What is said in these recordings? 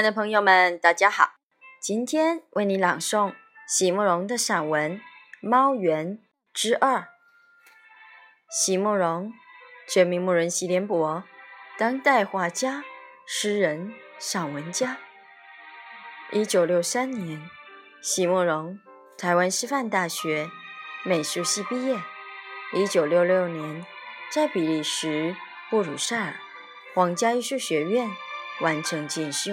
亲爱的朋友们，大家好！今天为你朗诵席慕容的散文《猫园之二》。席慕容，全名慕容席联博，当代画家、诗人、散文家。一九六三年，席慕容台湾师范大学美术系毕业。一九六六年，在比利时布鲁塞尔皇家艺术学院完成进修。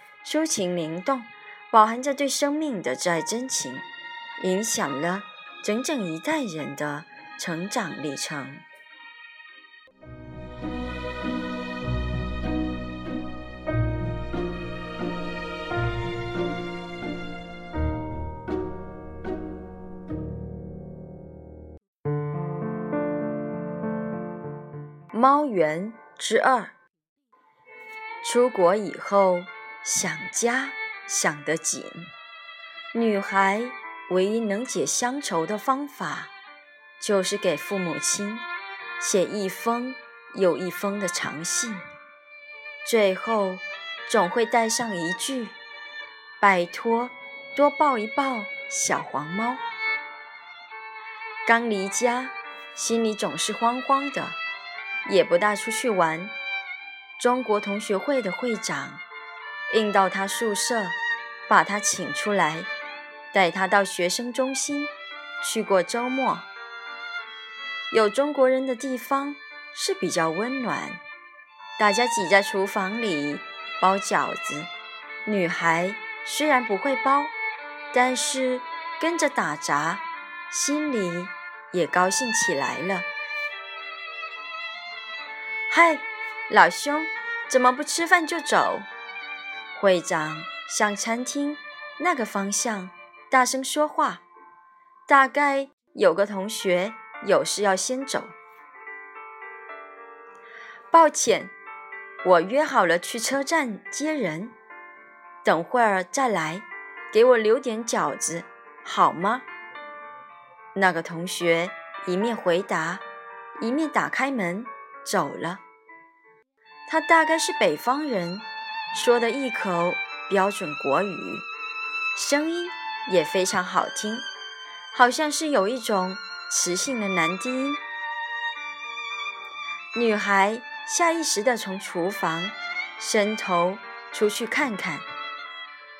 抒情灵动，饱含着对生命的挚爱真情，影响了整整一代人的成长历程。猫园之二，出国以后。想家想得紧，女孩唯一能解乡愁的方法，就是给父母亲写一封又一封的长信，最后总会带上一句：“拜托，多抱一抱小黄猫。”刚离家，心里总是慌慌的，也不大出去玩。中国同学会的会长。应到他宿舍，把他请出来，带他到学生中心去过周末。有中国人的地方是比较温暖，大家挤在厨房里包饺子。女孩虽然不会包，但是跟着打杂，心里也高兴起来了。嗨，老兄，怎么不吃饭就走？会长向餐厅那个方向大声说话，大概有个同学有事要先走。抱歉，我约好了去车站接人，等会儿再来，给我留点饺子好吗？那个同学一面回答，一面打开门走了。他大概是北方人。说的一口标准国语，声音也非常好听，好像是有一种磁性的男低音。女孩下意识地从厨房伸头出去看看，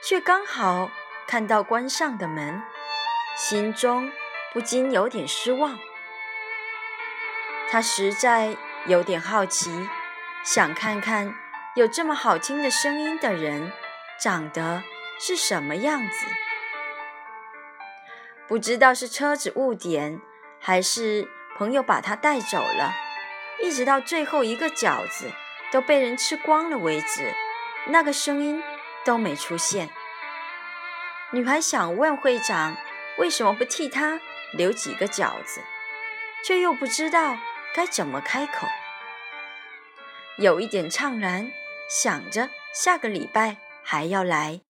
却刚好看到关上的门，心中不禁有点失望。她实在有点好奇，想看看。有这么好听的声音的人，长得是什么样子？不知道是车子误点，还是朋友把他带走了，一直到最后一个饺子都被人吃光了为止，那个声音都没出现。女孩想问会长为什么不替他留几个饺子，却又不知道该怎么开口，有一点怅然。想着下个礼拜还要来。